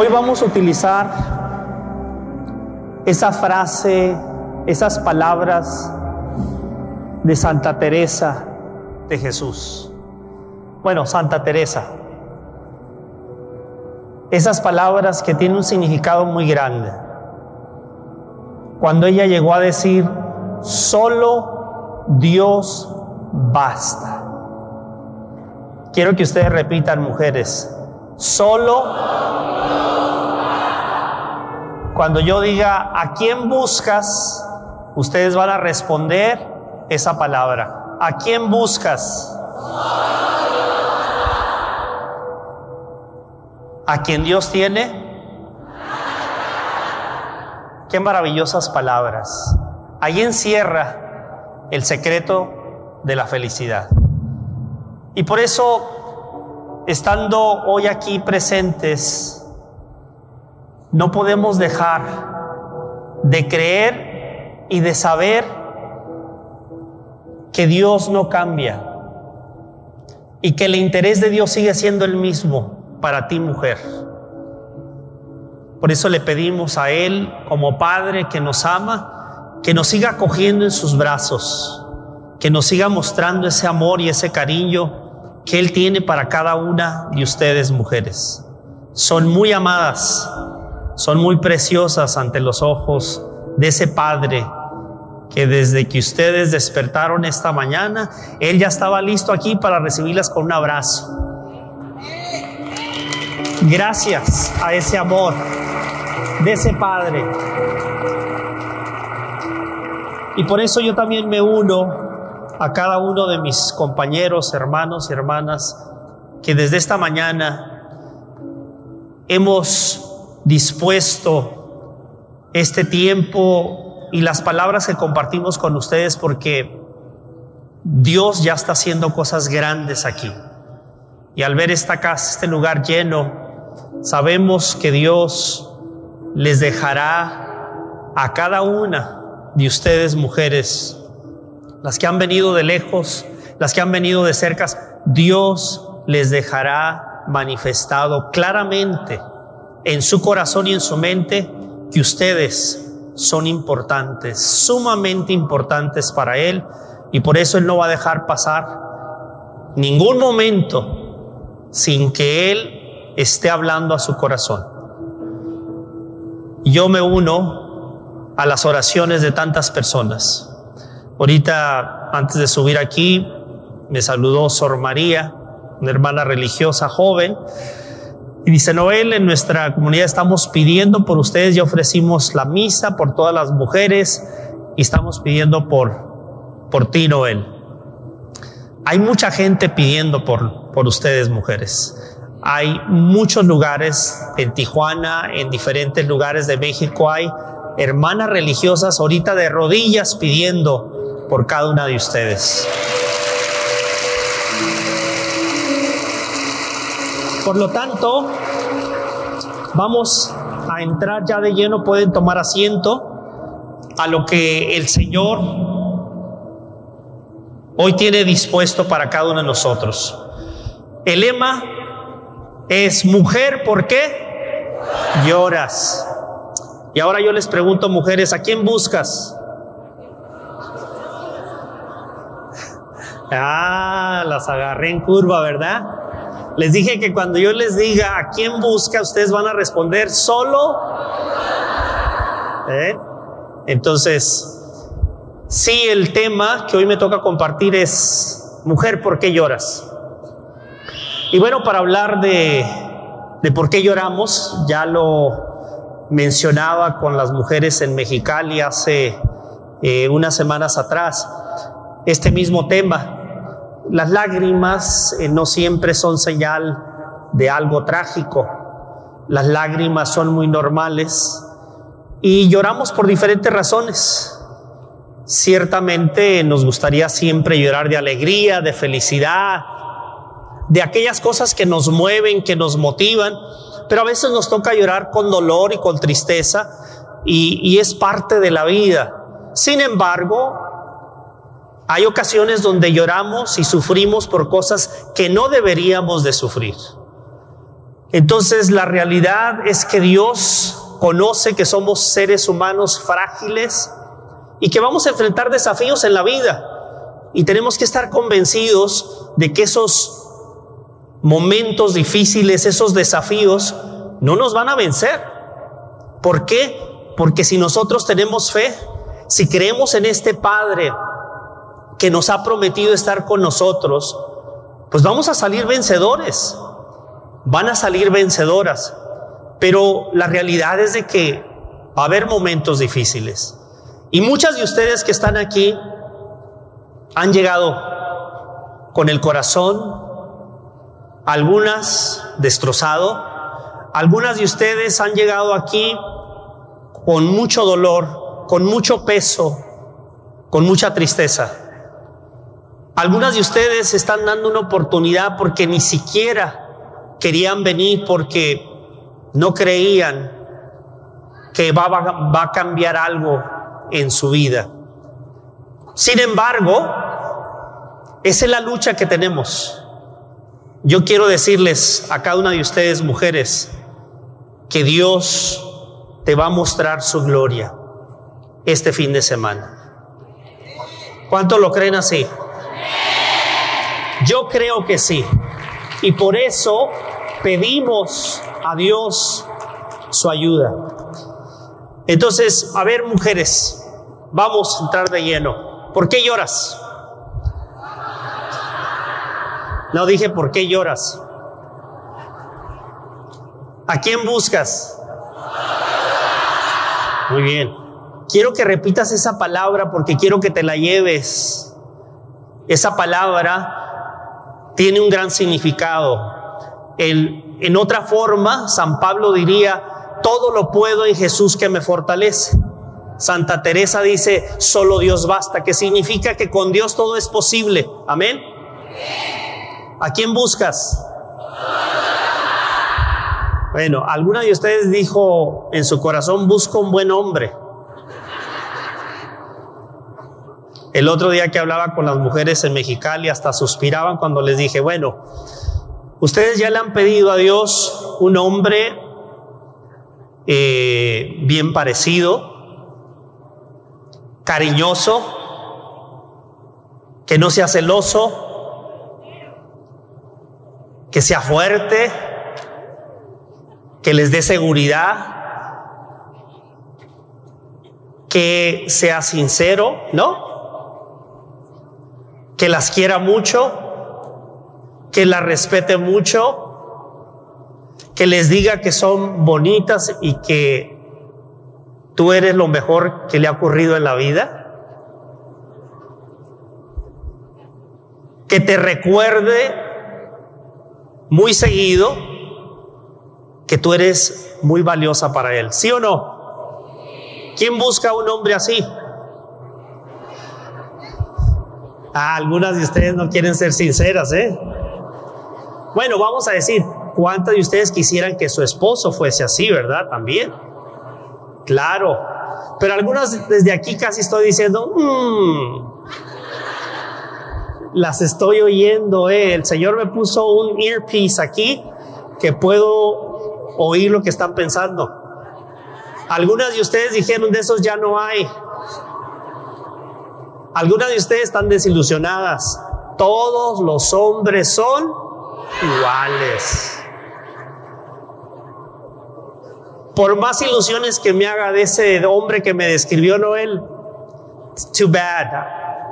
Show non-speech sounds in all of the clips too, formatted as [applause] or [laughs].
Hoy vamos a utilizar esa frase, esas palabras de Santa Teresa de Jesús. Bueno, Santa Teresa. Esas palabras que tienen un significado muy grande. Cuando ella llegó a decir, solo Dios basta. Quiero que ustedes repitan, mujeres, solo cuando yo diga, ¿a quién buscas? Ustedes van a responder esa palabra. ¿A quién buscas? ¿A quién Dios tiene? Qué maravillosas palabras. Ahí encierra el secreto de la felicidad. Y por eso, estando hoy aquí presentes, no podemos dejar de creer y de saber que Dios no cambia y que el interés de Dios sigue siendo el mismo para ti mujer. Por eso le pedimos a Él como Padre que nos ama, que nos siga cogiendo en sus brazos, que nos siga mostrando ese amor y ese cariño que Él tiene para cada una de ustedes mujeres. Son muy amadas son muy preciosas ante los ojos de ese Padre que desde que ustedes despertaron esta mañana, Él ya estaba listo aquí para recibirlas con un abrazo. Gracias a ese amor de ese Padre. Y por eso yo también me uno a cada uno de mis compañeros, hermanos y hermanas, que desde esta mañana hemos dispuesto este tiempo y las palabras que compartimos con ustedes porque Dios ya está haciendo cosas grandes aquí. Y al ver esta casa, este lugar lleno, sabemos que Dios les dejará a cada una de ustedes mujeres, las que han venido de lejos, las que han venido de cerca, Dios les dejará manifestado claramente en su corazón y en su mente que ustedes son importantes, sumamente importantes para Él, y por eso Él no va a dejar pasar ningún momento sin que Él esté hablando a su corazón. Yo me uno a las oraciones de tantas personas. Ahorita, antes de subir aquí, me saludó Sor María, una hermana religiosa joven, y dice Noel, en nuestra comunidad estamos pidiendo por ustedes, ya ofrecimos la misa por todas las mujeres y estamos pidiendo por, por ti, Noel. Hay mucha gente pidiendo por, por ustedes, mujeres. Hay muchos lugares en Tijuana, en diferentes lugares de México, hay hermanas religiosas ahorita de rodillas pidiendo por cada una de ustedes. Por lo tanto, vamos a entrar ya de lleno, pueden tomar asiento a lo que el Señor hoy tiene dispuesto para cada uno de nosotros. El lema es mujer, ¿por qué? Lloras. Y ahora yo les pregunto, mujeres, ¿a quién buscas? Ah, las agarré en curva, ¿verdad? Les dije que cuando yo les diga a quién busca, ustedes van a responder solo. ¿Eh? Entonces, sí, el tema que hoy me toca compartir es, mujer, ¿por qué lloras? Y bueno, para hablar de, de por qué lloramos, ya lo mencionaba con las mujeres en Mexicali hace eh, unas semanas atrás este mismo tema. Las lágrimas eh, no siempre son señal de algo trágico. Las lágrimas son muy normales y lloramos por diferentes razones. Ciertamente nos gustaría siempre llorar de alegría, de felicidad, de aquellas cosas que nos mueven, que nos motivan, pero a veces nos toca llorar con dolor y con tristeza y, y es parte de la vida. Sin embargo, hay ocasiones donde lloramos y sufrimos por cosas que no deberíamos de sufrir. Entonces la realidad es que Dios conoce que somos seres humanos frágiles y que vamos a enfrentar desafíos en la vida. Y tenemos que estar convencidos de que esos momentos difíciles, esos desafíos, no nos van a vencer. ¿Por qué? Porque si nosotros tenemos fe, si creemos en este Padre que nos ha prometido estar con nosotros, pues vamos a salir vencedores van a salir vencedoras, pero la realidad es de que va a haber momentos difíciles. Y muchas de ustedes que están aquí han llegado con el corazón, algunas destrozado, algunas de ustedes han llegado aquí con mucho dolor, con mucho peso, con mucha tristeza. Algunas de ustedes están dando una oportunidad porque ni siquiera querían venir porque no creían que va, va, a cambiar algo en su vida. Sin embargo, esa es la lucha que tenemos. Yo quiero decirles a cada una de ustedes, mujeres, que Dios te va a mostrar su gloria este fin de semana. ¿Cuánto lo creen así? Yo creo que sí. Y por eso pedimos a Dios su ayuda. Entonces, a ver, mujeres, vamos a entrar de lleno. ¿Por qué lloras? No dije por qué lloras. ¿A quién buscas? Muy bien. Quiero que repitas esa palabra porque quiero que te la lleves. Esa palabra tiene un gran significado en otra forma, San Pablo diría, todo lo puedo en Jesús que me fortalece. Santa Teresa dice, solo Dios basta, que significa que con Dios todo es posible. Amén. ¿A quién buscas? Bueno, alguna de ustedes dijo en su corazón, busco un buen hombre. El otro día que hablaba con las mujeres en Mexicali, hasta suspiraban cuando les dije, bueno, Ustedes ya le han pedido a Dios un hombre eh, bien parecido, cariñoso, que no sea celoso, que sea fuerte, que les dé seguridad, que sea sincero, ¿no? Que las quiera mucho que la respete mucho, que les diga que son bonitas y que tú eres lo mejor que le ha ocurrido en la vida. Que te recuerde muy seguido que tú eres muy valiosa para él. ¿Sí o no? ¿Quién busca a un hombre así? Ah, algunas de ustedes no quieren ser sinceras, ¿eh? Bueno, vamos a decir, ¿cuántas de ustedes quisieran que su esposo fuese así, verdad? También. Claro. Pero algunas desde aquí casi estoy diciendo, mmm, las estoy oyendo. Eh. El Señor me puso un earpiece aquí que puedo oír lo que están pensando. Algunas de ustedes dijeron, de esos ya no hay. Algunas de ustedes están desilusionadas. Todos los hombres son iguales. Por más ilusiones que me haga de ese hombre que me describió Noel, too bad.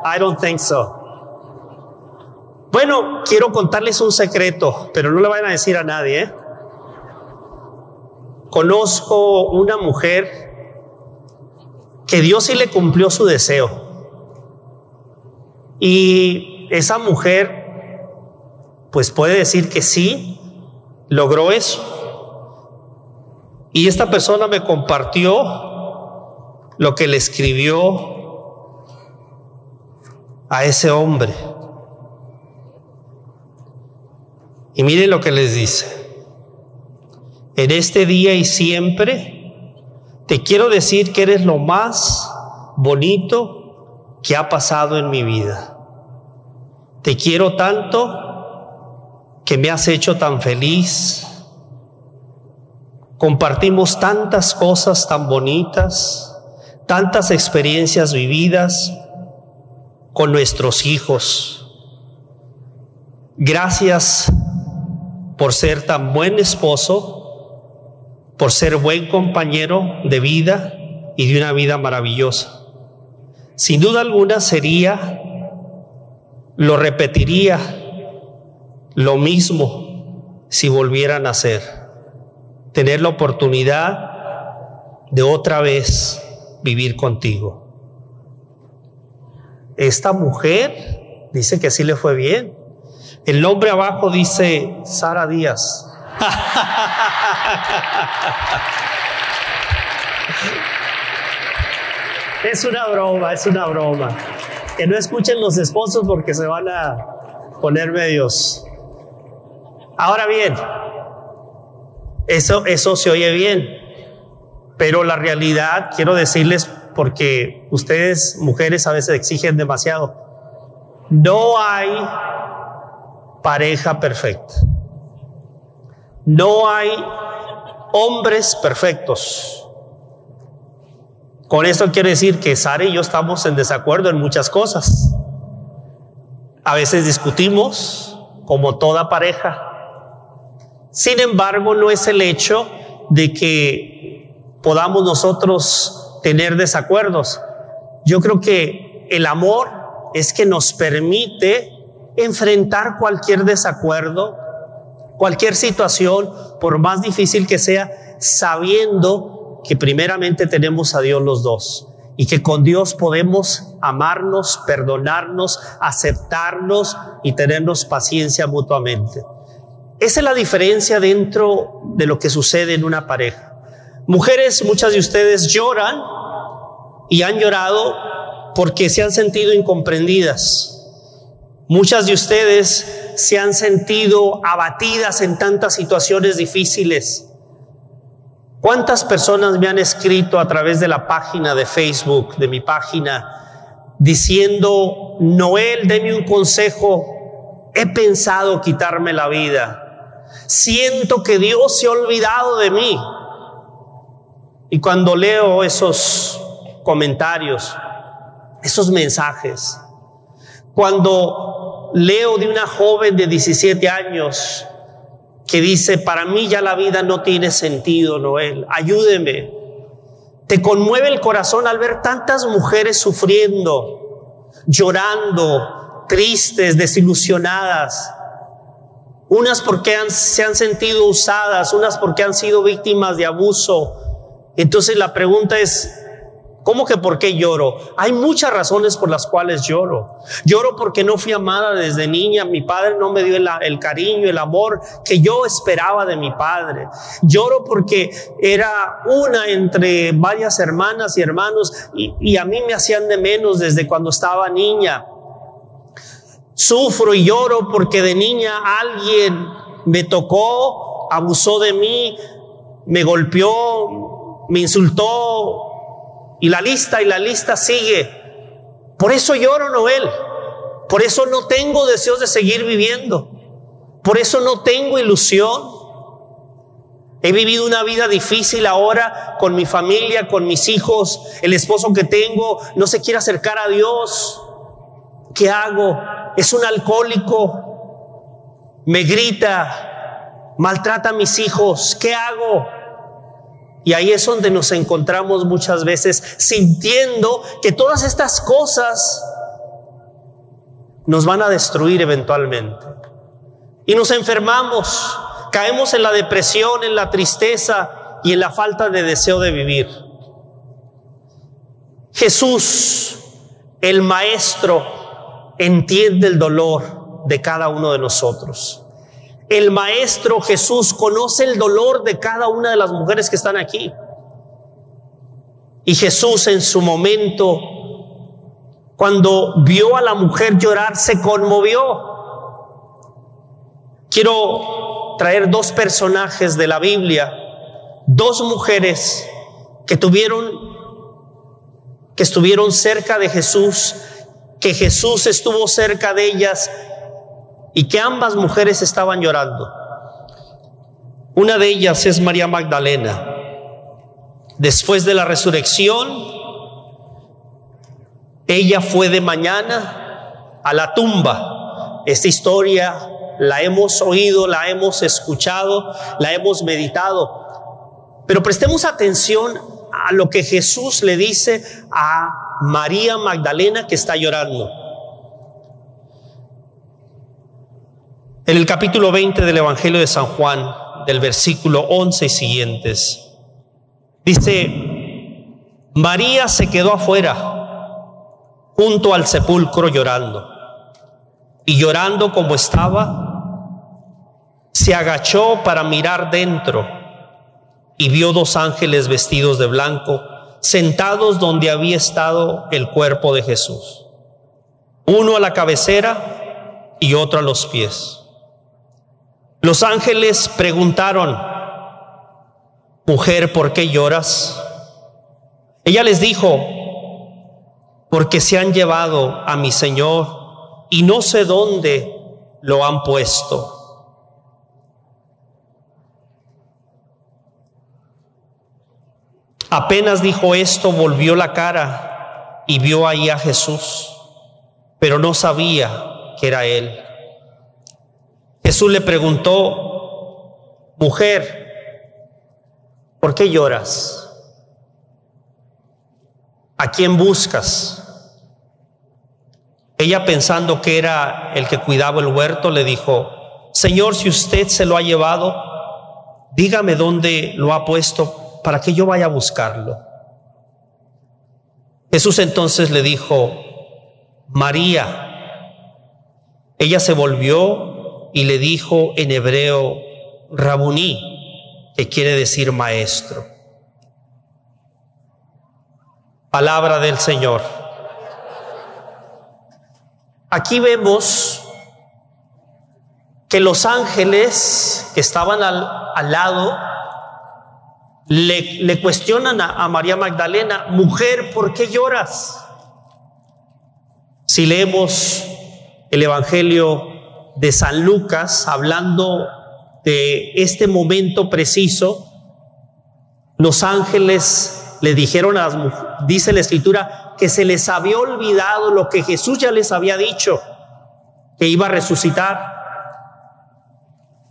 I don't think so. Bueno, quiero contarles un secreto, pero no le vayan a decir a nadie. ¿eh? Conozco una mujer que Dios sí le cumplió su deseo. Y esa mujer, pues puede decir que sí, logró eso. Y esta persona me compartió lo que le escribió a ese hombre. Y miren lo que les dice. En este día y siempre te quiero decir que eres lo más bonito que ha pasado en mi vida. Te quiero tanto que me has hecho tan feliz Compartimos tantas cosas tan bonitas, tantas experiencias vividas con nuestros hijos. Gracias por ser tan buen esposo, por ser buen compañero de vida y de una vida maravillosa. Sin duda alguna sería, lo repetiría, lo mismo si volvieran a ser tener la oportunidad de otra vez vivir contigo. Esta mujer dice que sí le fue bien. El nombre abajo dice Sara Díaz. [laughs] [laughs] es una broma, es una broma. Que no escuchen los esposos porque se van a poner medios. Ahora bien, eso, eso se oye bien, pero la realidad, quiero decirles, porque ustedes, mujeres, a veces exigen demasiado, no hay pareja perfecta. No hay hombres perfectos. Con esto quiero decir que Sara y yo estamos en desacuerdo en muchas cosas. A veces discutimos, como toda pareja, sin embargo, no es el hecho de que podamos nosotros tener desacuerdos. Yo creo que el amor es que nos permite enfrentar cualquier desacuerdo, cualquier situación, por más difícil que sea, sabiendo que primeramente tenemos a Dios los dos y que con Dios podemos amarnos, perdonarnos, aceptarnos y tenernos paciencia mutuamente. Esa es la diferencia dentro de lo que sucede en una pareja. Mujeres, muchas de ustedes lloran y han llorado porque se han sentido incomprendidas. Muchas de ustedes se han sentido abatidas en tantas situaciones difíciles. ¿Cuántas personas me han escrito a través de la página de Facebook, de mi página, diciendo, Noel, deme un consejo, he pensado quitarme la vida? Siento que Dios se ha olvidado de mí. Y cuando leo esos comentarios, esos mensajes, cuando leo de una joven de 17 años que dice, para mí ya la vida no tiene sentido, Noel, ayúdeme. Te conmueve el corazón al ver tantas mujeres sufriendo, llorando, tristes, desilusionadas unas porque se han sentido usadas, unas porque han sido víctimas de abuso. Entonces la pregunta es, ¿cómo que por qué lloro? Hay muchas razones por las cuales lloro. Lloro porque no fui amada desde niña, mi padre no me dio el, cariño, el amor que yo esperaba de mi padre. Lloro porque era una entre varias hermanas y hermanos y, y a mí me hacían de menos desde cuando estaba niña. Sufro y lloro porque de niña alguien me tocó, abusó de mí, me golpeó, me insultó y la lista y la lista sigue. Por eso lloro, Noel. Por eso no tengo deseos de seguir viviendo. Por eso no tengo ilusión. He vivido una vida difícil ahora con mi familia, con mis hijos. El esposo que tengo no se quiere acercar a Dios. ¿Qué hago? es un alcohólico, me grita, maltrata a mis hijos, ¿qué hago? Y ahí es donde nos encontramos muchas veces sintiendo que todas estas cosas nos van a destruir eventualmente. Y nos enfermamos, caemos en la depresión, en la tristeza y en la falta de deseo de vivir. Jesús, el Maestro, entiende el dolor de cada uno de nosotros. El Maestro Jesús conoce el dolor de cada una de las mujeres que están aquí. Y Jesús en su momento, cuando vio a la mujer llorar, se conmovió. Quiero traer dos personajes de la Biblia, dos mujeres que tuvieron que estuvieron cerca de Jesús, que Jesús estuvo cerca de ellas y que ambas mujeres estaban llorando. Una de ellas es María Magdalena. Después de la resurrección, ella fue de mañana a la tumba. Esta historia la hemos oído, la hemos escuchado, la hemos meditado. Pero prestemos atención a lo que Jesús le dice a María Magdalena que está llorando. En el capítulo 20 del Evangelio de San Juan, del versículo 11 y siguientes, dice, María se quedó afuera, junto al sepulcro llorando, y llorando como estaba, se agachó para mirar dentro y vio dos ángeles vestidos de blanco, sentados donde había estado el cuerpo de Jesús, uno a la cabecera y otro a los pies. Los ángeles preguntaron, mujer, ¿por qué lloras? Ella les dijo, porque se han llevado a mi Señor y no sé dónde lo han puesto. Apenas dijo esto, volvió la cara y vio ahí a Jesús, pero no sabía que era él. Jesús le preguntó, mujer, ¿por qué lloras? ¿A quién buscas? Ella pensando que era el que cuidaba el huerto, le dijo, Señor, si usted se lo ha llevado, dígame dónde lo ha puesto para que yo vaya a buscarlo. Jesús entonces le dijo, María. Ella se volvió y le dijo en hebreo, Rabuní, que quiere decir maestro. Palabra del Señor. Aquí vemos que los ángeles que estaban al, al lado le, cuestionan a, María Magdalena, mujer, ¿por qué lloras? Si leemos el Evangelio de San Lucas hablando de este momento preciso, los ángeles le dijeron a las dice la escritura, que se les había olvidado lo que Jesús ya les había dicho, que iba a resucitar.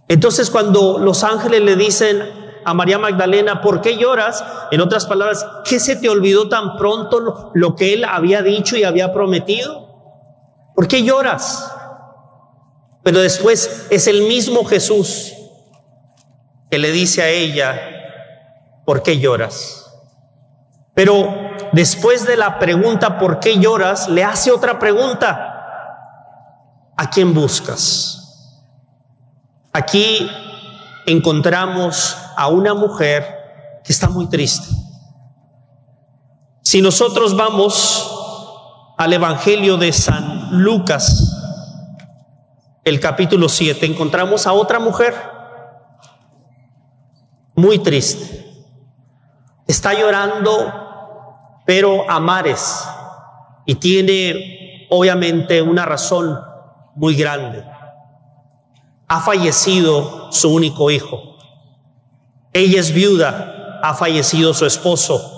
Entonces cuando los ángeles le dicen a María Magdalena, ¿por qué lloras? En otras palabras, ¿qué se te olvidó tan pronto lo, que él había dicho y había prometido? ¿Por qué lloras? Pero después es el mismo Jesús que le dice a ella, ¿por qué lloras? Pero después de la pregunta, ¿por qué lloras? Le hace otra pregunta. ¿A quién buscas? Aquí encontramos a una mujer que está muy triste. Si nosotros vamos al Evangelio de San Lucas, el capítulo 7, encontramos a otra mujer muy triste. Está llorando, pero a mares, y tiene obviamente una razón muy grande ha fallecido su único hijo. Ella es viuda, ha fallecido su esposo.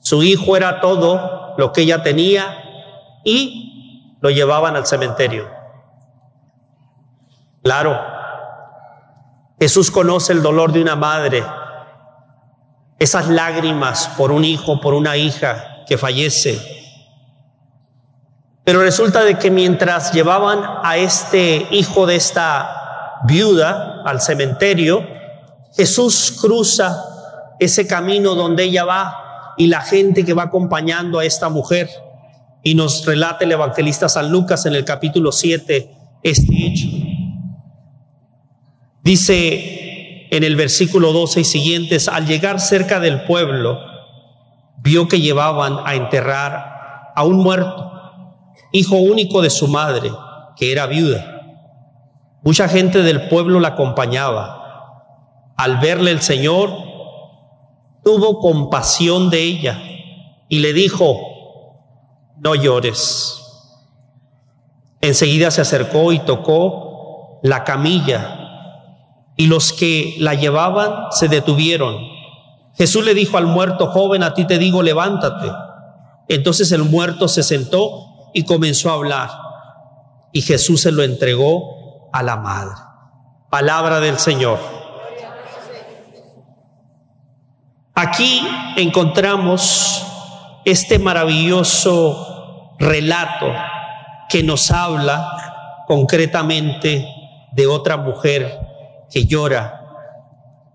Su hijo era todo lo que ella tenía y lo llevaban al cementerio. Claro, Jesús conoce el dolor de una madre, esas lágrimas por un hijo, por una hija que fallece, pero resulta de que mientras llevaban a este hijo de esta viuda al cementerio, Jesús cruza ese camino donde ella va y la gente que va acompañando a esta mujer. Y nos relata el evangelista San Lucas en el capítulo 7 este hecho. Dice en el versículo 12 y siguientes, al llegar cerca del pueblo, vio que llevaban a enterrar a un muerto, hijo único de su madre, que era viuda. Mucha gente del pueblo la acompañaba. Al verle el Señor, tuvo compasión de ella y le dijo, no llores. Enseguida se acercó y tocó la camilla y los que la llevaban se detuvieron. Jesús le dijo al muerto, joven, a ti te digo, levántate. Entonces el muerto se sentó y comenzó a hablar. Y Jesús se lo entregó a la madre. Palabra del Señor. Aquí encontramos este maravilloso relato que nos habla concretamente de otra mujer que llora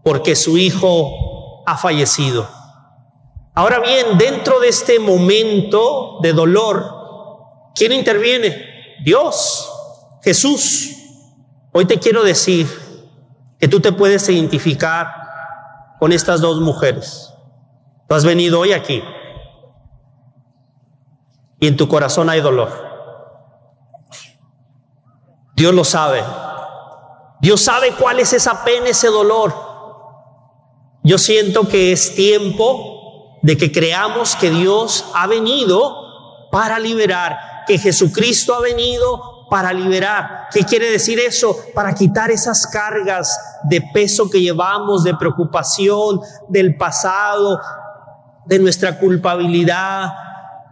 porque su hijo ha fallecido. Ahora bien, dentro de este momento de dolor, ¿quién interviene? Dios, Jesús. Hoy te quiero decir que tú te puedes identificar con estas dos mujeres. Tú has venido hoy aquí y en tu corazón hay dolor. Dios lo sabe. Dios sabe cuál es esa pena, ese dolor. Yo siento que es tiempo de que creamos que Dios ha venido para liberar, que Jesucristo ha venido para liberar. ¿Qué quiere decir eso? Para quitar esas cargas de peso que llevamos, de preocupación del pasado, de nuestra culpabilidad,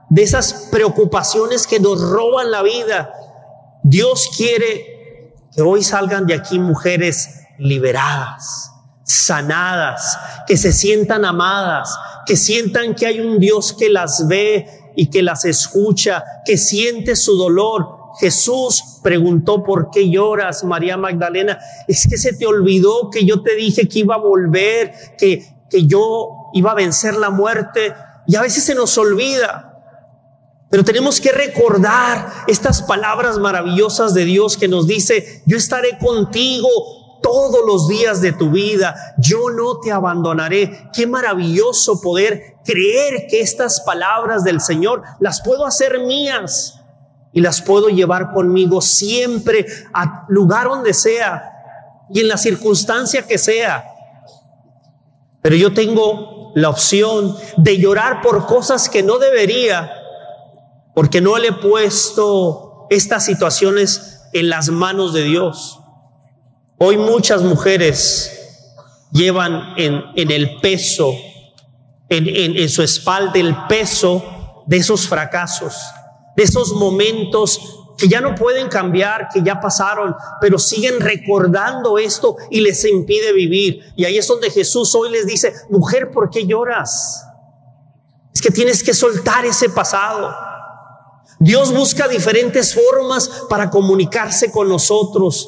de esas preocupaciones que nos roban la vida. Dios quiere que hoy salgan de aquí mujeres liberadas, sanadas, que se sientan amadas, que sientan que hay un Dios que las ve y que las escucha, que siente su dolor. Jesús preguntó, ¿por qué lloras, María Magdalena? Es que se te olvidó que yo te dije que iba a volver, que, que yo iba a vencer la muerte. Y a veces se nos olvida. Pero tenemos que recordar estas palabras maravillosas de Dios que nos dice, yo estaré contigo todos los días de tu vida, yo no te abandonaré. Qué maravilloso poder creer que estas palabras del Señor las puedo hacer mías y las puedo llevar conmigo siempre a lugar donde sea y en la circunstancia que sea. Pero yo tengo la opción de llorar por cosas que no debería porque no le he puesto estas situaciones en las manos de Dios. Hoy muchas mujeres llevan en, el peso, en, en su espalda el peso de esos fracasos, de esos momentos que ya no pueden cambiar, que ya pasaron, pero siguen recordando esto y les impide vivir. Y ahí es donde Jesús hoy les dice, mujer, ¿por qué lloras? Es que tienes que soltar ese pasado. Dios busca diferentes formas para comunicarse con nosotros.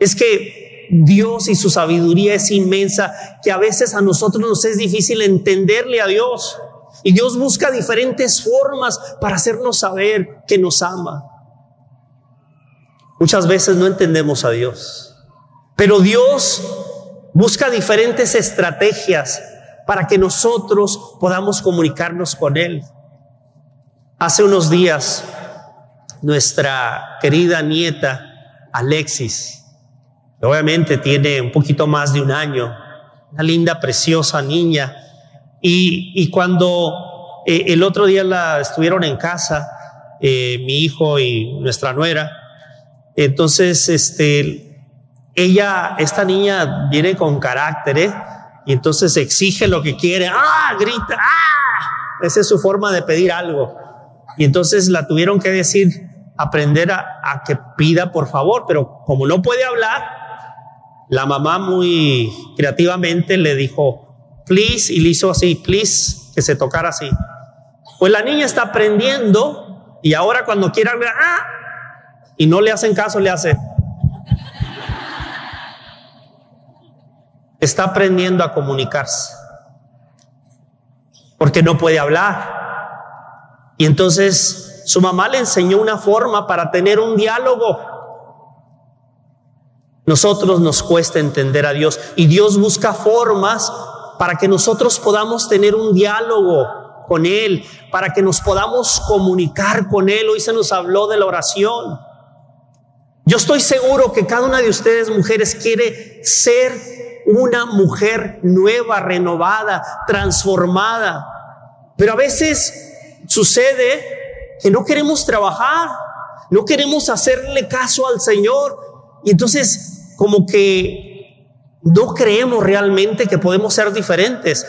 Es que Dios y su sabiduría es inmensa, que a veces a nosotros nos es difícil entenderle a Dios. Y Dios busca diferentes formas para hacernos saber que nos ama. Muchas veces no entendemos a Dios, pero Dios busca diferentes estrategias para que nosotros podamos comunicarnos con Él. Hace unos días, nuestra querida nieta Alexis, obviamente tiene un poquito más de un año, una linda, preciosa niña, y, cuando eh, el otro día la estuvieron en casa, eh, mi hijo y nuestra nuera, entonces, este, ella, esta niña viene con carácter, ¿eh? y entonces exige lo que quiere, ¡ah! grita, ¡ah! Esa es su forma de pedir algo. Y entonces la tuvieron que decir, aprender a, que pida por favor, pero como no puede hablar, la mamá muy creativamente le dijo, please, y le hizo así, please, que se tocara así. Pues la niña está aprendiendo y ahora cuando quiere hablar, ¡ah! y no le hacen caso, le hace. Está aprendiendo a comunicarse. porque no puede hablar. Y entonces su mamá le enseñó una forma para tener un diálogo. Nosotros nos cuesta entender a Dios y Dios busca formas para que nosotros podamos tener un diálogo con Él, para que nos podamos comunicar con Él. Hoy se nos habló de la oración. Yo estoy seguro que cada una de ustedes, mujeres, quiere ser una mujer nueva, renovada, transformada. Pero a veces sucede que no queremos trabajar, no queremos hacerle caso al Señor. Y entonces como que no creemos realmente que podemos ser diferentes.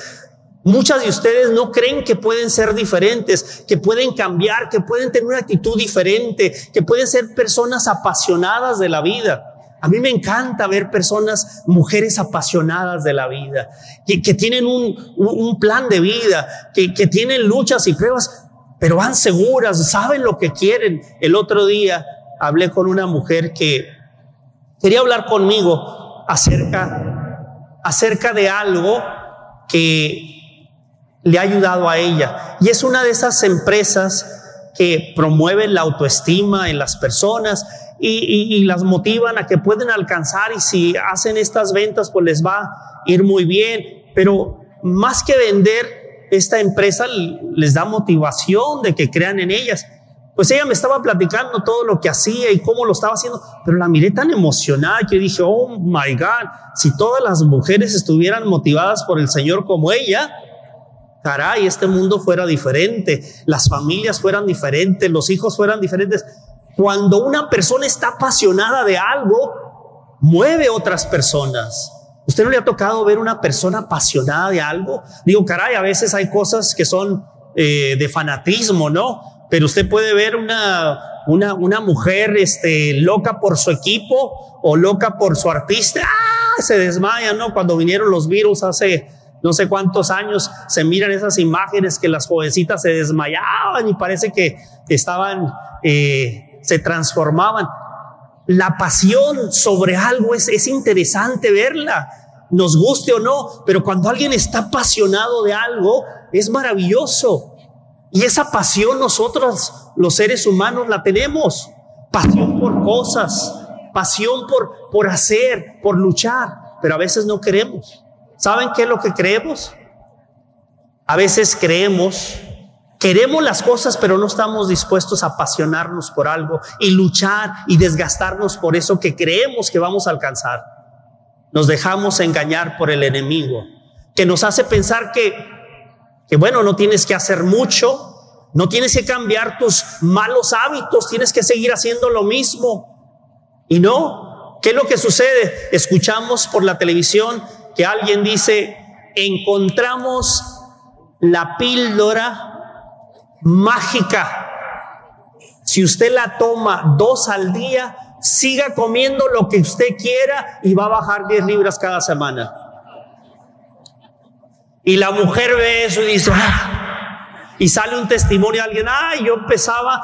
Muchas de ustedes no creen que pueden ser diferentes, que pueden cambiar, que pueden tener una actitud diferente, que pueden ser personas apasionadas de la vida. A mí me encanta ver personas, mujeres apasionadas de la vida, que, tienen un, plan de vida, que, que tienen luchas y pruebas, pero van seguras, saben lo que quieren. El otro día hablé con una mujer que quería hablar conmigo acerca, acerca de algo que le ha ayudado a ella. Y es una de esas empresas que promueven la autoestima en las personas y, las motivan a que pueden alcanzar y si hacen estas ventas pues les va a ir muy bien. Pero más que vender, esta empresa les da motivación de que crean en ellas. Pues ella me estaba platicando todo lo que hacía y cómo lo estaba haciendo, pero la miré tan emocionada que dije, oh my God, si todas las mujeres estuvieran motivadas por el Señor como ella, caray, este mundo fuera diferente, las familias fueran diferentes, los hijos fueran diferentes. Cuando una persona está apasionada de algo, mueve otras personas. ¿Usted no le ha tocado ver una persona apasionada de algo? Digo, caray, a veces hay cosas que son eh, de fanatismo, ¿no? Pero usted puede ver una, una, una mujer este, loca por su equipo o loca por su artista. ¡Ah! Se desmaya, ¿no? Cuando vinieron los virus hace no sé cuántos años se miran esas imágenes que las jovencitas se desmayaban y parece que estaban, eh, se transformaban. La pasión sobre algo es, es interesante verla, nos guste o no, pero cuando alguien está apasionado de algo, es maravilloso. Y esa pasión nosotros, los seres humanos, la tenemos. Pasión por cosas, pasión por, por hacer, por luchar, pero a veces no queremos. ¿Saben qué es lo que creemos? A veces creemos, queremos las cosas, pero no estamos dispuestos a apasionarnos por algo y luchar y desgastarnos por eso que creemos que vamos a alcanzar. Nos dejamos engañar por el enemigo, que nos hace pensar que, que bueno, no tienes que hacer mucho, no tienes que cambiar tus malos hábitos, tienes que seguir haciendo lo mismo. Y no, ¿qué es lo que sucede? Escuchamos por la televisión que alguien dice, encontramos la píldora mágica. Si usted la toma dos al día, siga comiendo lo que usted quiera y va a bajar 10 libras cada semana. Y la mujer ve eso y dice, ah", y sale un testimonio de alguien, ay, yo pesaba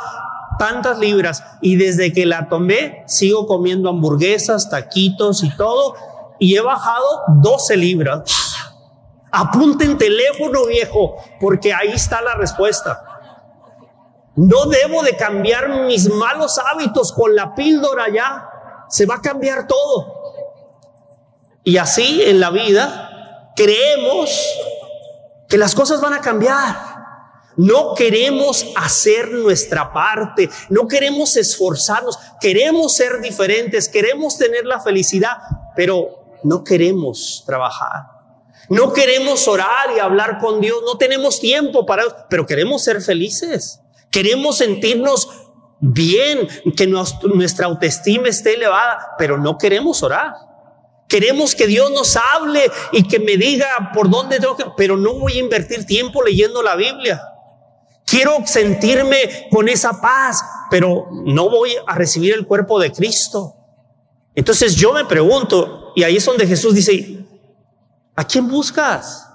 tantas libras y desde que la tomé sigo comiendo hamburguesas, taquitos y todo y he bajado 12 libras. Apunten teléfono viejo, porque ahí está la respuesta. No debo de cambiar mis malos hábitos con la píldora ya. Se va a cambiar todo. Y así en la vida creemos que las cosas van a cambiar. No queremos hacer nuestra parte, no queremos esforzarnos, queremos ser diferentes, queremos tener la felicidad, pero no queremos trabajar. No queremos orar y hablar con Dios. No tenemos tiempo para pero queremos ser felices. Queremos sentirnos bien, que nuestra autoestima esté elevada, pero no queremos orar. Queremos que Dios nos hable y que me diga por dónde tengo que, pero no voy a invertir tiempo leyendo la Biblia. Quiero sentirme con esa paz, pero no voy a recibir el cuerpo de Cristo. Entonces yo me pregunto, y ahí es donde Jesús dice, ¿a quién buscas?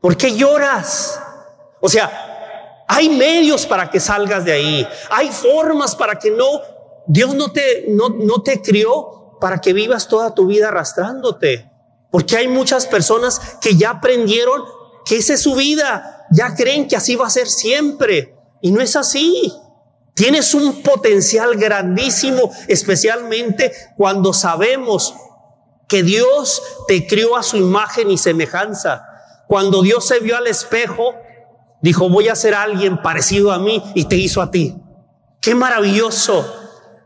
¿Por qué lloras? O sea, hay medios para que salgas de ahí, hay formas para que no, Dios no te, no, no te crió para que vivas toda tu vida arrastrándote, porque hay muchas personas que ya aprendieron que esa es su vida, ya creen que así va a ser siempre. Y no es así. Tienes un potencial grandísimo, especialmente cuando sabemos que Dios te crió a su imagen y semejanza. Cuando Dios se vio al espejo, dijo, voy a ser alguien parecido a mí y te hizo a ti. Qué maravilloso,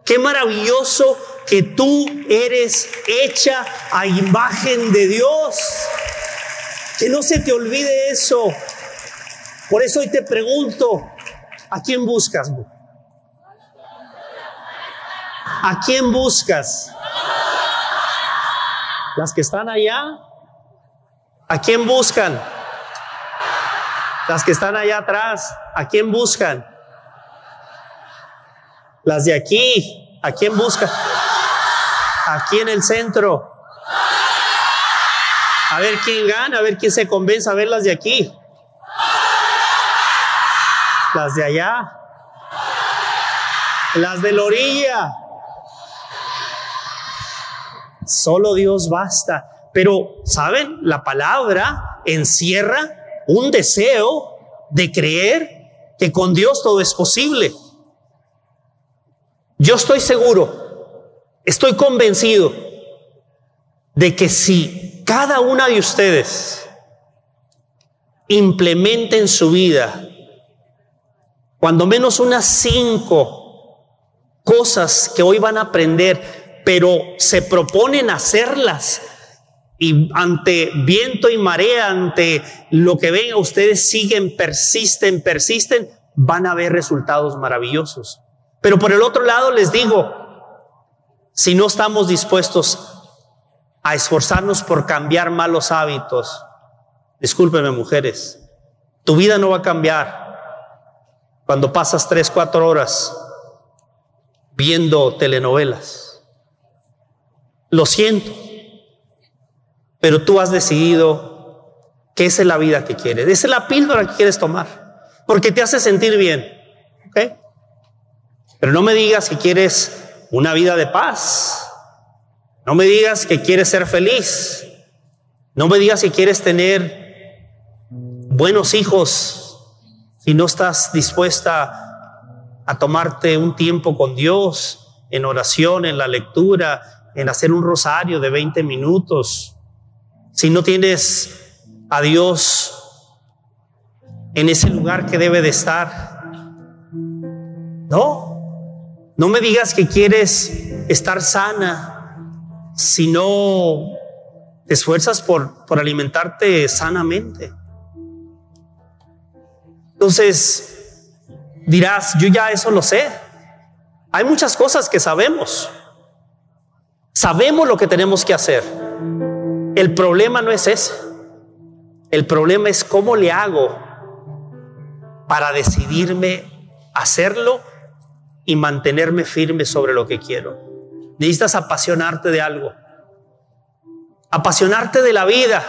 qué maravilloso que tú eres hecha a imagen de Dios. Que no se te olvide eso. Por eso hoy te pregunto, ¿a quién buscas? ¿A quién buscas? ¿Las que están allá? ¿A quién buscan? Las que están allá atrás, ¿a quién buscan? Las de aquí, ¿a quién buscan? Aquí en el centro. A ver quién gana, a ver quién se convence a ver las de aquí. Las de allá. Las de la orilla. Solo Dios basta. Pero, ¿saben? La palabra encierra un deseo de creer que con Dios todo es posible. Yo estoy seguro, estoy convencido de que si cada una de ustedes implementa en su vida cuando menos unas cinco cosas que hoy van a aprender, pero se proponen hacerlas y ante viento y marea, ante lo que venga, ustedes siguen, persisten, persisten, van a ver resultados maravillosos. Pero por el otro lado les digo, si no estamos dispuestos a esforzarnos por cambiar malos hábitos, discúlpenme mujeres, tu vida no va a cambiar cuando pasas tres, cuatro horas viendo telenovelas. Lo siento pero tú has decidido que esa es la vida que quieres, esa es la píldora que quieres tomar, porque te hace sentir bien. ¿ok? Pero no me digas que quieres una vida de paz, no me digas que quieres ser feliz, no me digas que quieres tener buenos hijos si no estás dispuesta a tomarte un tiempo con Dios en oración, en la lectura, en hacer un rosario de 20 minutos si no tienes a Dios en ese lugar que debe de estar. No, no me digas que quieres estar sana si no te esfuerzas por, por alimentarte sanamente. Entonces, dirás, yo ya eso lo sé. Hay muchas cosas que sabemos. Sabemos lo que tenemos que hacer. El problema no es ese. El problema es cómo le hago para decidirme hacerlo y mantenerme firme sobre lo que quiero. Necesitas apasionarte de algo. Apasionarte de la vida.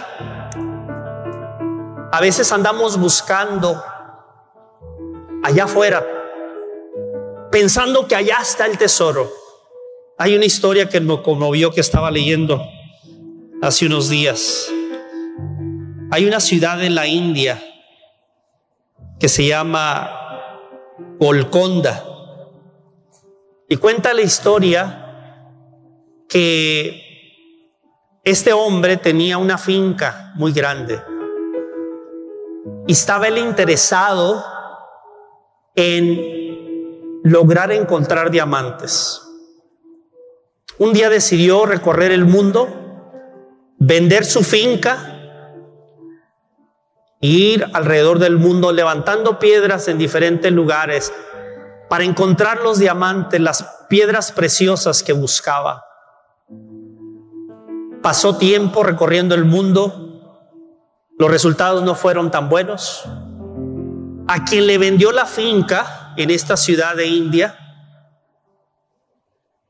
A veces andamos buscando allá afuera, pensando que allá está el tesoro. Hay una historia que me conmovió que estaba leyendo hace unos días. Hay una ciudad en la India que se llama Golconda y cuenta la historia que este hombre tenía una finca muy grande y estaba él interesado en lograr encontrar diamantes. Un día decidió recorrer el mundo vender su finca, ir alrededor del mundo levantando piedras en diferentes lugares para encontrar los diamantes, las piedras preciosas que buscaba. Pasó tiempo recorriendo el mundo, los resultados no fueron tan buenos. A quien le vendió la finca en esta ciudad de India,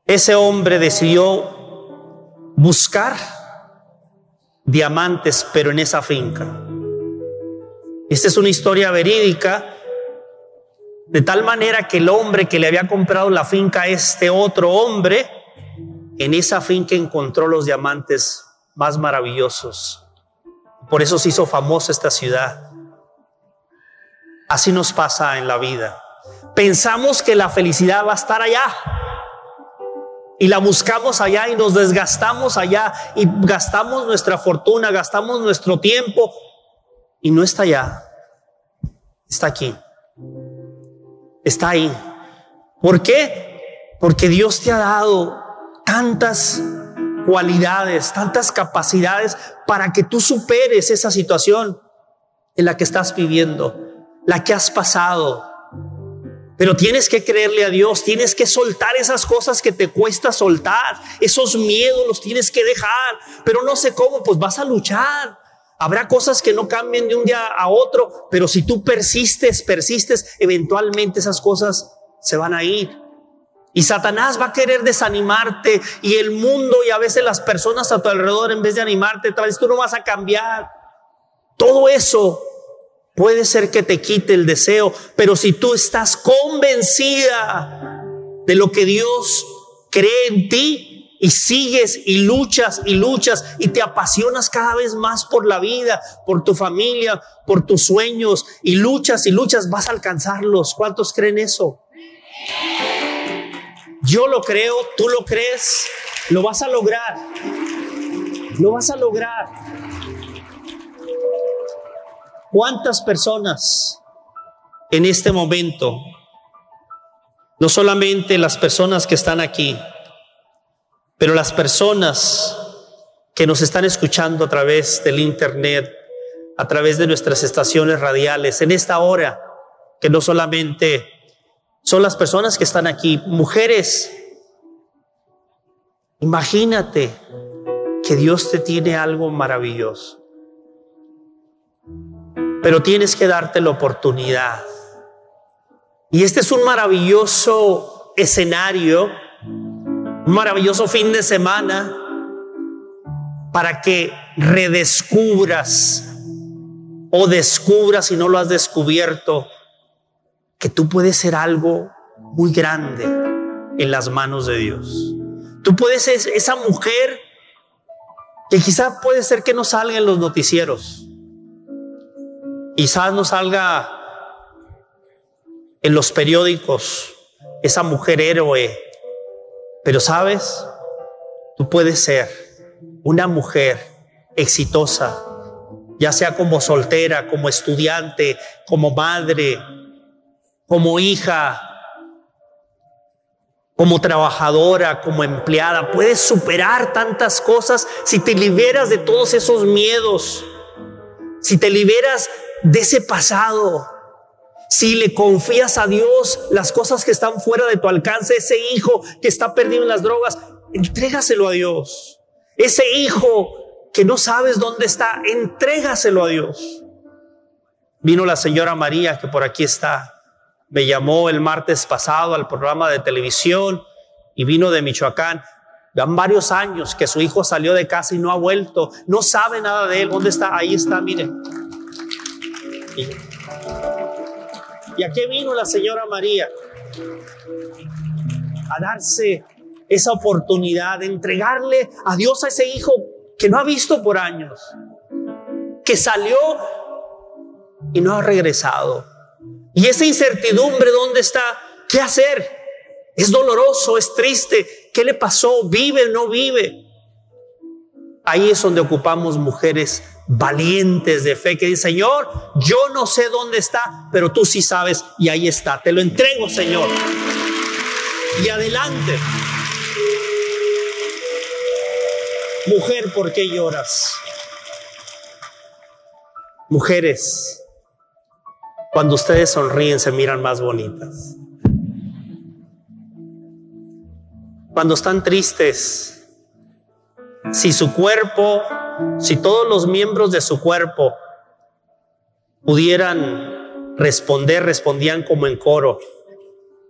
ese hombre decidió buscar diamantes, pero en esa finca. Esta es una historia verídica, de tal manera que el hombre que le había comprado la finca a este otro hombre, en esa finca encontró los diamantes más maravillosos. Por eso se hizo famosa esta ciudad. Así nos pasa en la vida. Pensamos que la felicidad va a estar allá. Y la buscamos allá y nos desgastamos allá y gastamos nuestra fortuna, gastamos nuestro tiempo y no está allá. Está aquí. Está ahí. ¿Por qué? Porque Dios te ha dado tantas cualidades, tantas capacidades para que tú superes esa situación en la que estás viviendo, la que has pasado. Pero tienes que creerle a Dios, tienes que soltar esas cosas que te cuesta soltar, esos miedos los tienes que dejar, pero no sé cómo, pues vas a luchar. Habrá cosas que no cambien de un día a otro, pero si tú persistes, persistes, eventualmente esas cosas se van a ir. Y Satanás va a querer desanimarte y el mundo y a veces las personas a tu alrededor en vez de animarte, tal vez tú no vas a cambiar. Todo eso Puede ser que te quite el deseo, pero si tú estás convencida de lo que Dios cree en ti y sigues y luchas y luchas y te apasionas cada vez más por la vida, por tu familia, por tus sueños y luchas y luchas, vas a alcanzarlos. ¿Cuántos creen eso? Yo lo creo, tú lo crees, lo vas a lograr. Lo vas a lograr. ¿Cuántas personas en este momento, no solamente las personas que están aquí, pero las personas que nos están escuchando a través del Internet, a través de nuestras estaciones radiales, en esta hora, que no solamente son las personas que están aquí, mujeres, imagínate que Dios te tiene algo maravilloso pero tienes que darte la oportunidad. Y este es un maravilloso escenario, un maravilloso fin de semana para que redescubras o descubras si no lo has descubierto, que tú puedes ser algo muy grande en las manos de Dios. Tú puedes ser esa mujer que quizá puede ser que no salga en los noticieros Quizás no salga en los periódicos esa mujer héroe, pero sabes, tú puedes ser una mujer exitosa, ya sea como soltera, como estudiante, como madre, como hija, como trabajadora, como empleada. Puedes superar tantas cosas si te liberas de todos esos miedos, si te liberas de ese pasado. Si le confías a Dios las cosas que están fuera de tu alcance, ese hijo que está perdido en las drogas, entrégaselo a Dios. Ese hijo que no sabes dónde está, entrégaselo a Dios. Vino la señora María, que por aquí está. Me llamó el martes pasado al programa de televisión y vino de Michoacán. Van varios años que su hijo salió de casa y no ha vuelto. No sabe nada de él. ¿Dónde está? Ahí está, miren. ¿Y a qué vino la señora María? A darse esa oportunidad de entregarle a Dios a ese hijo que no ha visto por años, que salió y no ha regresado. Y esa incertidumbre, ¿dónde está? ¿Qué hacer? Es doloroso, es triste. ¿Qué le pasó? ¿Vive o no vive? Ahí es donde ocupamos mujeres valientes de fe que dicen, Señor, yo no sé dónde está, pero tú sí sabes y ahí está. Te lo entrego, Señor. Y adelante. Mujer, ¿por qué lloras? Mujeres, cuando ustedes sonríen se miran más bonitas. Cuando están tristes, si su cuerpo, si todos los miembros de su cuerpo pudieran responder, respondían como en coro.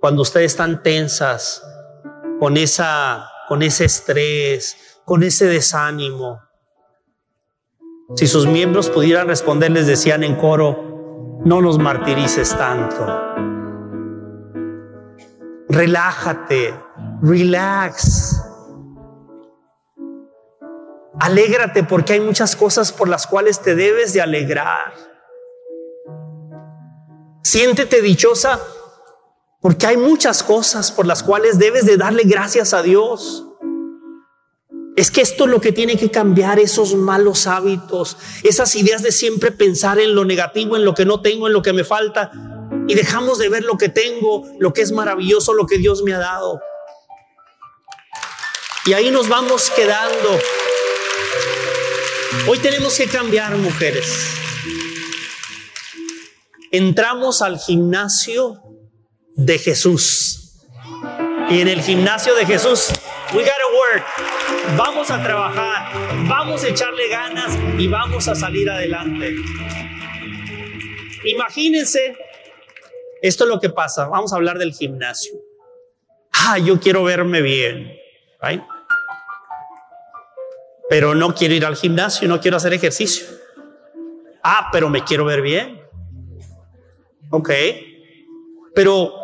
Cuando ustedes están tensas, con esa, con ese estrés, con ese desánimo. Si sus miembros pudieran responder, les decían en coro, no nos martirices tanto. Relájate, relax. Alégrate porque hay muchas cosas por las cuales te debes de alegrar. Siéntete dichosa porque hay muchas cosas por las cuales debes de darle gracias a Dios. Es que esto es lo que tiene que cambiar, esos malos hábitos, esas ideas de siempre pensar en lo negativo, en lo que no tengo, en lo que me falta, y dejamos de ver lo que tengo, lo que es maravilloso, lo que Dios me ha dado. Y ahí nos vamos quedando. Hoy tenemos que cambiar, mujeres. Entramos al gimnasio de Jesús. Y en el gimnasio de Jesús, we gotta work. Vamos a trabajar, vamos a echarle ganas y vamos a salir adelante. Imagínense, esto es lo que pasa. Vamos a hablar del gimnasio. Ah, yo quiero verme bien. Pero no quiero ir al gimnasio, no quiero hacer ejercicio. Ah, pero me quiero ver bien. Ok. Pero,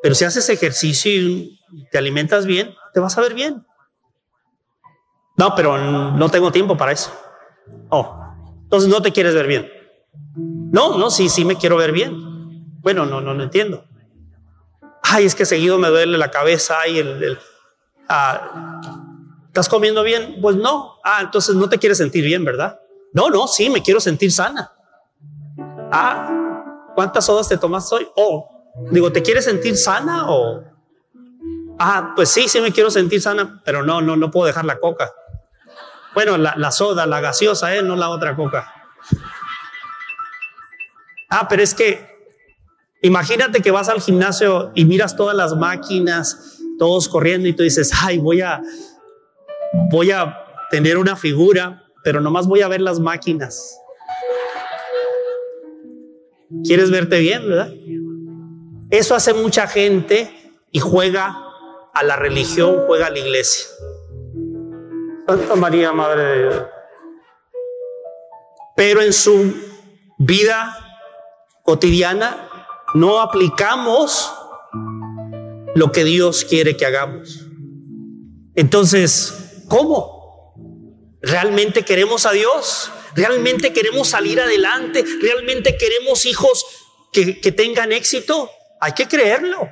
pero si haces ejercicio y te alimentas bien, te vas a ver bien. No, pero no tengo tiempo para eso. Oh, entonces no te quieres ver bien. No, no, sí, sí me quiero ver bien. Bueno, no, no, no entiendo. Ay, es que seguido me duele la cabeza y el, ah, ¿estás comiendo bien? Pues no. Ah, entonces no te quieres sentir bien, ¿verdad? No, no, sí, me quiero sentir sana. Ah, ¿cuántas sodas te tomas hoy? Oh, digo, ¿te quieres sentir sana o? Ah, pues sí, sí me quiero sentir sana, pero no, no, no puedo dejar la coca. Bueno, la, soda, la gaseosa, ¿eh? no la otra coca. Ah, pero es que imagínate que vas al gimnasio y miras todas las máquinas, todos corriendo y tú dices, ay, voy a, voy a tener una figura, pero nomás voy a ver las máquinas. ¿Quieres verte bien, verdad? Eso hace mucha gente y juega a la religión, juega a la iglesia. Santa María, Madre de Dios. Pero en su vida cotidiana no aplicamos lo que Dios quiere que hagamos. Entonces, ¿cómo? ¿Realmente queremos a Dios? ¿Realmente queremos salir adelante? ¿Realmente queremos hijos que, que tengan éxito? Hay que creerlo.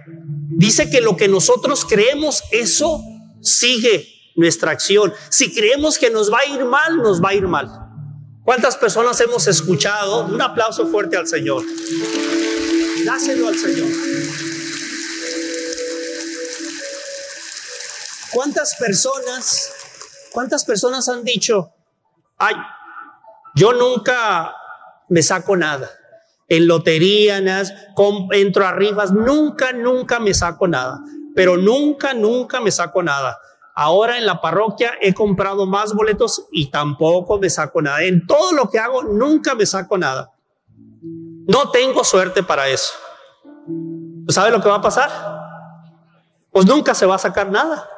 Dice que lo que nosotros creemos, eso sigue nuestra acción. Si creemos que nos va a ir mal, nos va a ir mal. ¿Cuántas personas hemos escuchado? Un aplauso fuerte al Señor. Dáselo al Señor. ¿Cuántas personas, cuántas personas han dicho, ay, yo nunca me saco nada? En lotería, entro a rifas, nunca, nunca me saco nada. Pero nunca, nunca me saco nada. Ahora en la parroquia he comprado más boletos y tampoco me saco nada. En todo lo que hago nunca me saco nada. No tengo suerte para eso. ¿Sabe lo que va a pasar? Pues nunca se va a sacar nada.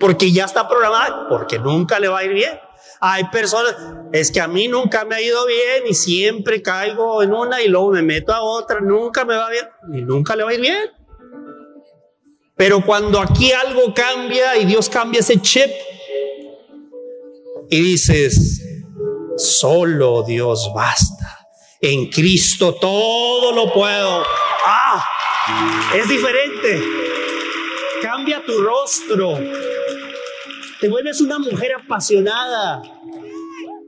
Porque ya está programado, porque nunca le va a ir bien. Hay personas, es que a mí nunca me ha ido bien y siempre caigo en una y luego me meto a otra, nunca me va bien y nunca le va a ir bien. Pero cuando aquí algo cambia y Dios cambia ese chip y dices, solo Dios basta. En Cristo todo lo puedo. Ah, es diferente. Cambia tu rostro. Te vuelves una mujer apasionada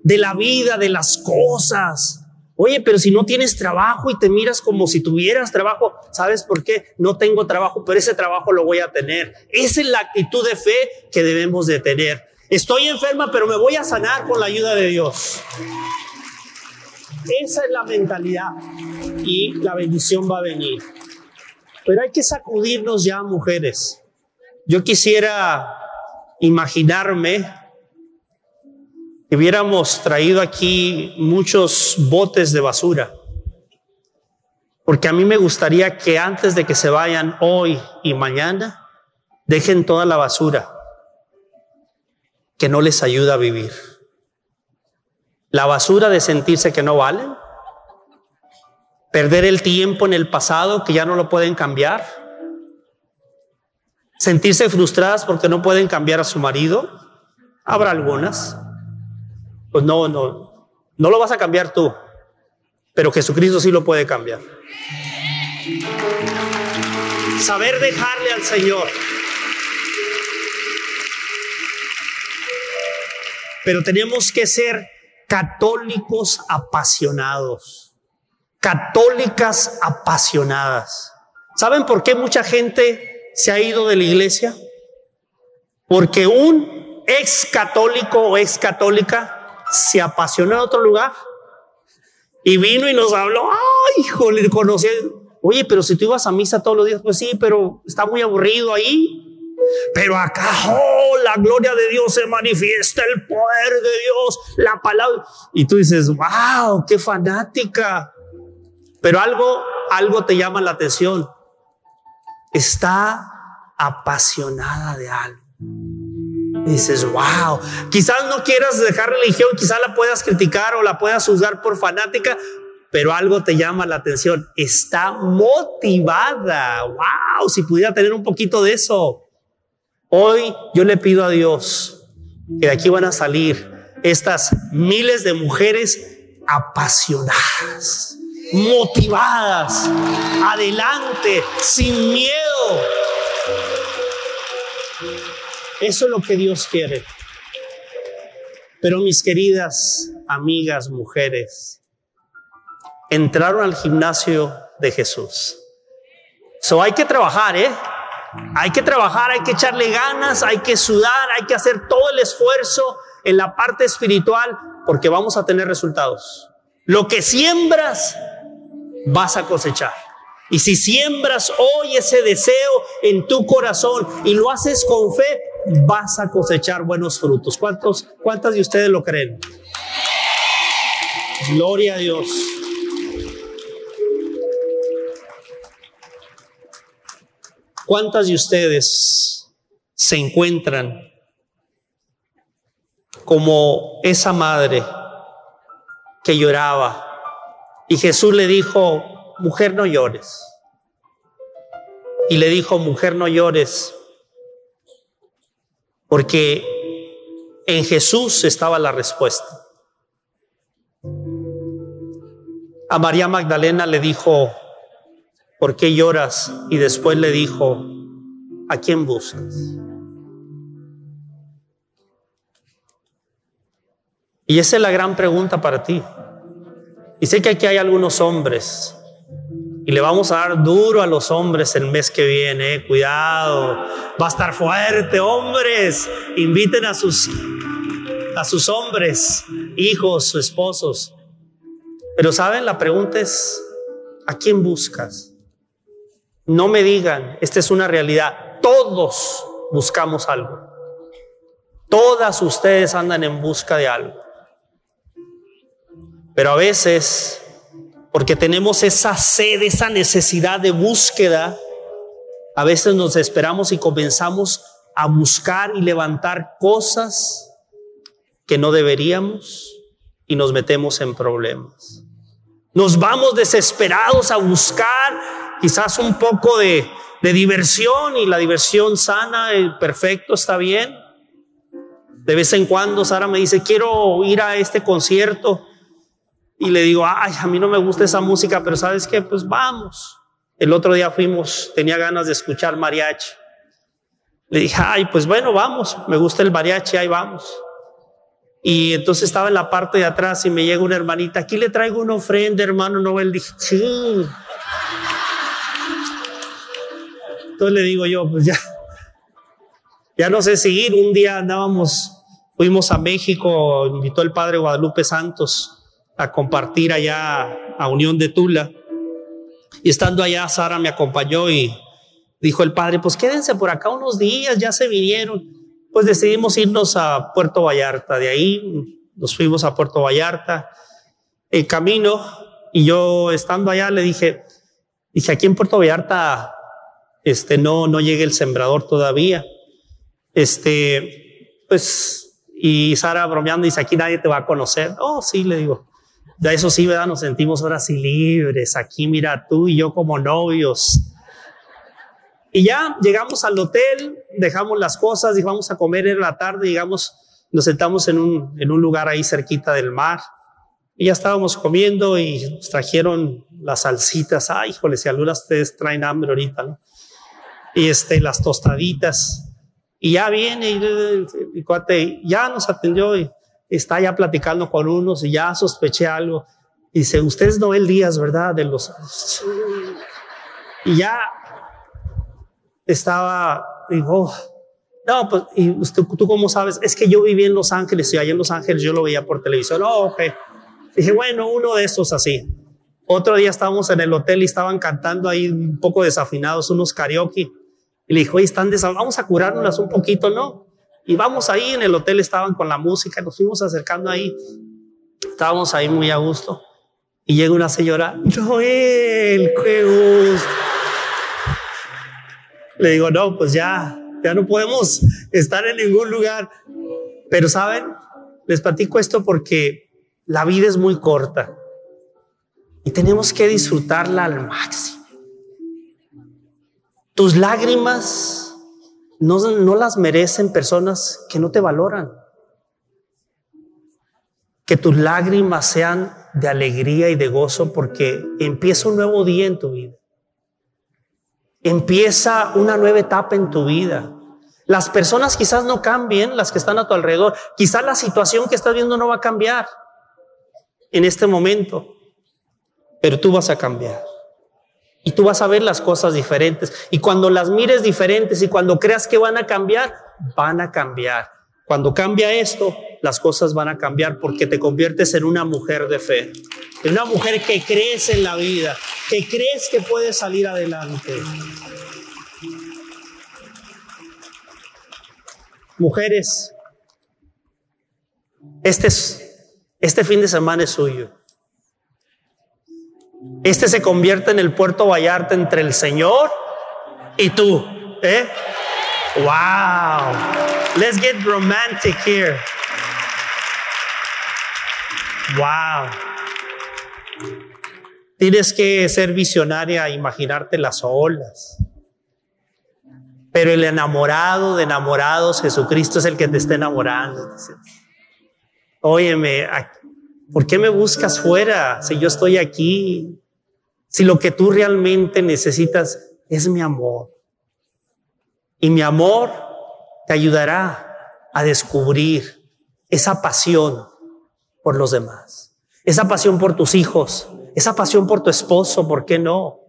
de la vida, de las cosas. Oye, pero si no tienes trabajo y te miras como si tuvieras trabajo, ¿sabes por qué? No tengo trabajo, pero ese trabajo lo voy a tener. Esa es la actitud de fe que debemos de tener. Estoy enferma, pero me voy a sanar con la ayuda de Dios. Esa es la mentalidad y la bendición va a venir. Pero hay que sacudirnos ya, mujeres. Yo quisiera imaginarme hubiéramos traído aquí muchos botes de basura. Porque a mí me gustaría que antes de que se vayan hoy y mañana, dejen toda la basura que no les ayuda a vivir. La basura de sentirse que no valen, perder el tiempo en el pasado que ya no lo pueden cambiar, sentirse frustradas porque no pueden cambiar a su marido, habrá algunas pues no, no, no lo vas a cambiar tú. pero Jesucristo sí lo puede cambiar. Saber dejarle al Señor. Pero tenemos que ser católicos apasionados, católicas apasionadas. ¿Saben por qué mucha gente se ha ido de la iglesia? Porque un ex católico o ex católica se apasionó en otro lugar y vino y nos habló. Ay, hijo, le conocí. Oye, pero si tú ibas a misa todos los días, pues sí, pero está muy aburrido ahí. Pero acá, oh, la gloria de Dios se manifiesta, el poder de Dios, la palabra. Y tú dices, wow, qué fanática. Pero algo, algo te llama la atención. Está apasionada de algo. dices, wow, quizás no quieras dejar religión, quizás la puedas criticar o la puedas juzgar por fanática, pero algo te llama la atención. Está motivada. Wow, si pudiera tener un poquito de eso. Hoy yo le pido a Dios que de aquí van a salir estas miles de mujeres apasionadas, motivadas, adelante, sin miedo. Eso es lo que Dios quiere. Pero mis queridas amigas, mujeres, entraron al gimnasio de Jesús. So hay que trabajar, ¿eh? Hay que trabajar, hay que echarle ganas, hay que sudar, hay que hacer todo el esfuerzo en la parte espiritual porque vamos a tener resultados. Lo que siembras, vas a cosechar. Y si siembras hoy ese deseo en tu corazón y lo haces con fe, vas a cosechar buenos frutos. ¿Cuántos, ¿Cuántas de ustedes lo creen? Gloria a Dios. ¿Cuántas de ustedes se encuentran como esa madre que lloraba y Jesús le dijo, mujer no llores? Y le dijo, mujer no llores, porque en Jesús estaba la respuesta. A María Magdalena le dijo, ¿por qué lloras? Y después le dijo, ¿a quién buscas? Y esa es la gran pregunta para ti. Y sé que aquí hay algunos hombres y le vamos a dar duro a los hombres el mes que viene. Eh. Cuidado, va a estar fuerte, hombres. Inviten a sus a sus hombres, hijos, esposos. Pero saben, la pregunta es ¿a quién buscas? No me digan, esta es una realidad. Todos buscamos algo. Todas ustedes andan en busca de algo. Pero a veces, porque tenemos esa sed, esa necesidad de búsqueda, a veces nos esperamos y comenzamos a buscar y levantar cosas que no deberíamos y nos metemos en problemas. Nos vamos desesperados a buscar quizás un poco de, diversión y la diversión sana, el perfecto, está bien. De vez en cuando Sara me dice, quiero ir a este concierto. Y le digo, ay, a mí no me gusta esa música, pero sabes qué, pues vamos. El otro día fuimos, tenía ganas de escuchar mariachi. Le dije, ay, pues bueno, vamos, me gusta el mariachi, ahí vamos. Y entonces estaba en la parte de atrás y me llega una hermanita, aquí le traigo una ofrenda, hermano Noel. Dije, sí. Entonces le digo yo, pues ya, ya no sé seguir. Un día andábamos, fuimos a México, invitó el padre Guadalupe Santos a compartir allá a Unión de Tula. Y estando allá, Sara me acompañó y dijo el padre, pues quédense por acá unos días, ya se vinieron pues decidimos irnos a Puerto Vallarta. De ahí nos fuimos a Puerto Vallarta. El camino, y yo estando allá le dije, dije, aquí en Puerto Vallarta, este, no, no llegue el sembrador todavía. Este, pues, y Sara bromeando dice, aquí nadie te va a conocer. Oh, sí, le digo. De eso sí, ¿verdad? Nos sentimos ahora sí libres. Aquí, mira, tú y yo como novios y ya llegamos al hotel, dejamos las cosas, y vamos a comer en la tarde, llegamos, nos sentamos en un, en un lugar ahí cerquita del mar. Y ya estábamos comiendo y nos trajeron las salsitas. Ay, híjole, si algunas de ustedes traen hambre ahorita, ¿no? Y este, las tostaditas. Y ya viene y, y cuate, ya nos atendió y está ya platicando con unos y ya sospeché algo. Y dice, usted es Noel Díaz, ¿verdad? De los... Y ya estaba, dijo, no, pues, ¿y usted, tú cómo sabes? Es que yo viví en Los Ángeles y allá en Los Ángeles yo lo veía por televisión. Oh, ok. Dije, bueno, uno de estos así. Otro día estábamos en el hotel y estaban cantando ahí un poco desafinados unos karaoke. Y le dijo, oye, están desafinados, vamos a curarnos un poquito, ¿no? Y vamos ahí en el hotel, estaban con la música, nos fuimos acercando ahí. Estábamos ahí muy a gusto. Y llega una señora, Joel, qué gusto. Le digo, no, pues ya, ya no podemos estar en ningún lugar. Pero saben, les platico esto porque la vida es muy corta y tenemos que disfrutarla al máximo. Tus lágrimas no, las merecen personas que no te valoran. Que tus lágrimas sean de alegría y de gozo porque empieza un nuevo día en tu vida. Empieza una nueva etapa en tu vida. Las personas quizás no cambien, las que están a tu alrededor. Quizás la situación que estás viendo no va a cambiar en este momento, pero tú vas a cambiar. Y tú vas a ver las cosas diferentes. Y cuando las mires diferentes y cuando creas que van a cambiar, van a cambiar. Cuando cambia esto, las cosas van a cambiar porque te conviertes en una mujer de fe. En una mujer que crees en la vida, que crees que puedes salir adelante. Mujeres, este, es, este fin de semana es suyo. Este se convierte en el puerto Vallarta entre el Señor y tú. ¿eh? Wow. Let's get romantic here. Wow. Tienes que ser visionaria, imaginarte las olas. Pero el enamorado de enamorados, Jesucristo es el que te está enamorando. Óyeme, ¿por qué me buscas fuera si yo estoy aquí? Si lo que tú realmente necesitas es mi amor. Y mi amor te ayudará a descubrir esa pasión por los demás, esa pasión por tus hijos, esa pasión por tu esposo, ¿por qué no?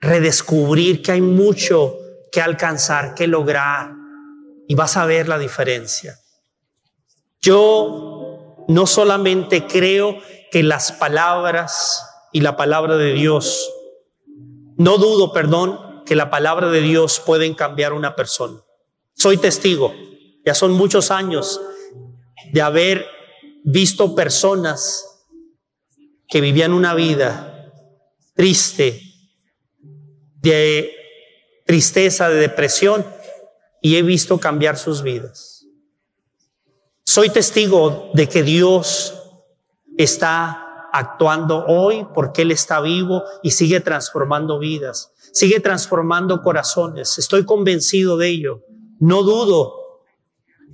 Redescubrir que hay mucho que alcanzar, que lograr, y vas a ver la diferencia. Yo no solamente creo que las palabras y la palabra de Dios, no dudo, perdón, que la palabra de Dios pueden cambiar una persona. Soy testigo, ya son muchos años de haber visto personas que vivían una vida triste, de tristeza, de depresión, y he visto cambiar sus vidas. Soy testigo de que Dios está actuando hoy porque Él está vivo y sigue transformando vidas, sigue transformando corazones. Estoy convencido de ello. No dudo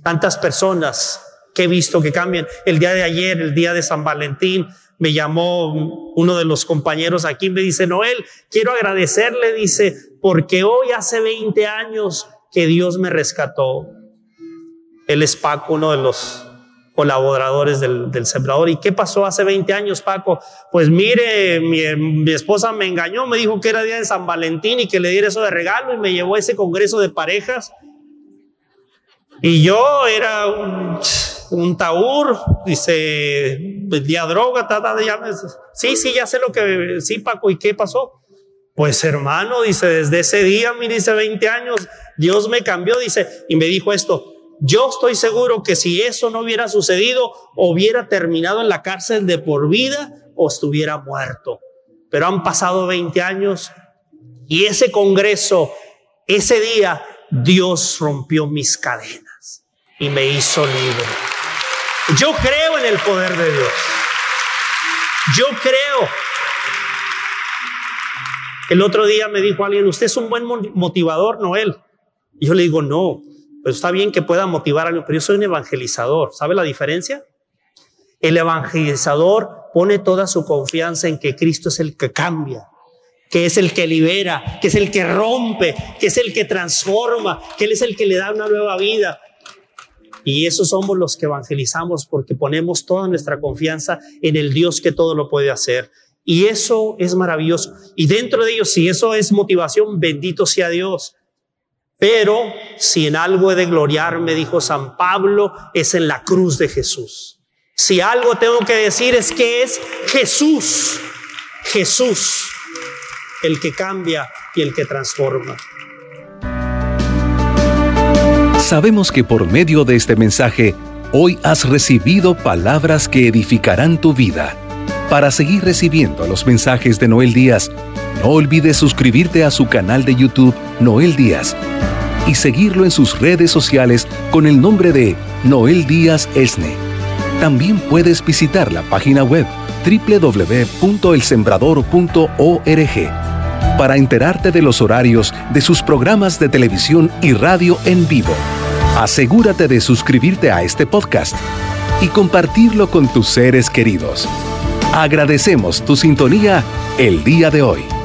tantas personas que he visto que cambian. El día de ayer, el día de San Valentín, me llamó uno de los compañeros aquí, me dice, Noel, quiero agradecerle, dice, porque hoy hace 20 años que Dios me rescató. Él es Paco, uno de los colaboradores del, del, sembrador. ¿Y qué pasó hace 20 años, Paco? Pues mire, mi, esposa me engañó, me dijo que era día de San Valentín y que le diera eso de regalo y me llevó a ese congreso de parejas. Y yo era un, un taur, dice, vendía droga, tata de Sí, sí, ya sé lo que, sí, Paco, ¿y qué pasó? Pues hermano, dice, desde ese día, mire, dice 20 años, Dios me cambió, dice, y me dijo esto, yo estoy seguro que si eso no hubiera sucedido, hubiera terminado en la cárcel de por vida o estuviera muerto. Pero han pasado 20 años y ese congreso, ese día, Dios rompió mis cadenas y me hizo libre. Yo creo en el poder de Dios. Yo creo el otro día me dijo alguien, usted es un buen motivador, Noel. Y yo le digo, no, pues está bien que pueda motivar a alguien, pero yo soy un evangelizador. ¿Sabe la diferencia? El evangelizador pone toda su confianza en que Cristo es el que cambia, que es el que libera, que es el que rompe, que es el que transforma, que Él es el que le da una nueva vida. Y esos somos los que evangelizamos porque ponemos toda nuestra confianza en el Dios que todo lo puede hacer. Y eso es maravilloso. Y dentro de ellos, si eso es motivación, bendito sea Dios. Pero si en algo he de gloriarme, dijo San Pablo, es en la cruz de Jesús. Si algo tengo que decir es que es Jesús, Jesús, el que cambia y el que transforma. Sabemos que por medio de este mensaje, hoy has recibido palabras que edificarán tu vida. Para seguir recibiendo los mensajes de Noel Díaz, no olvides suscribirte a su canal de YouTube Noel Díaz y seguirlo en sus redes sociales con el nombre de Noel Díaz Esne. También puedes visitar la página web www.elsembrador.org para enterarte de los horarios de sus programas de televisión y radio en vivo. Asegúrate de suscribirte a este podcast y compartirlo con tus seres queridos. Agradecemos tu sintonía el día de hoy.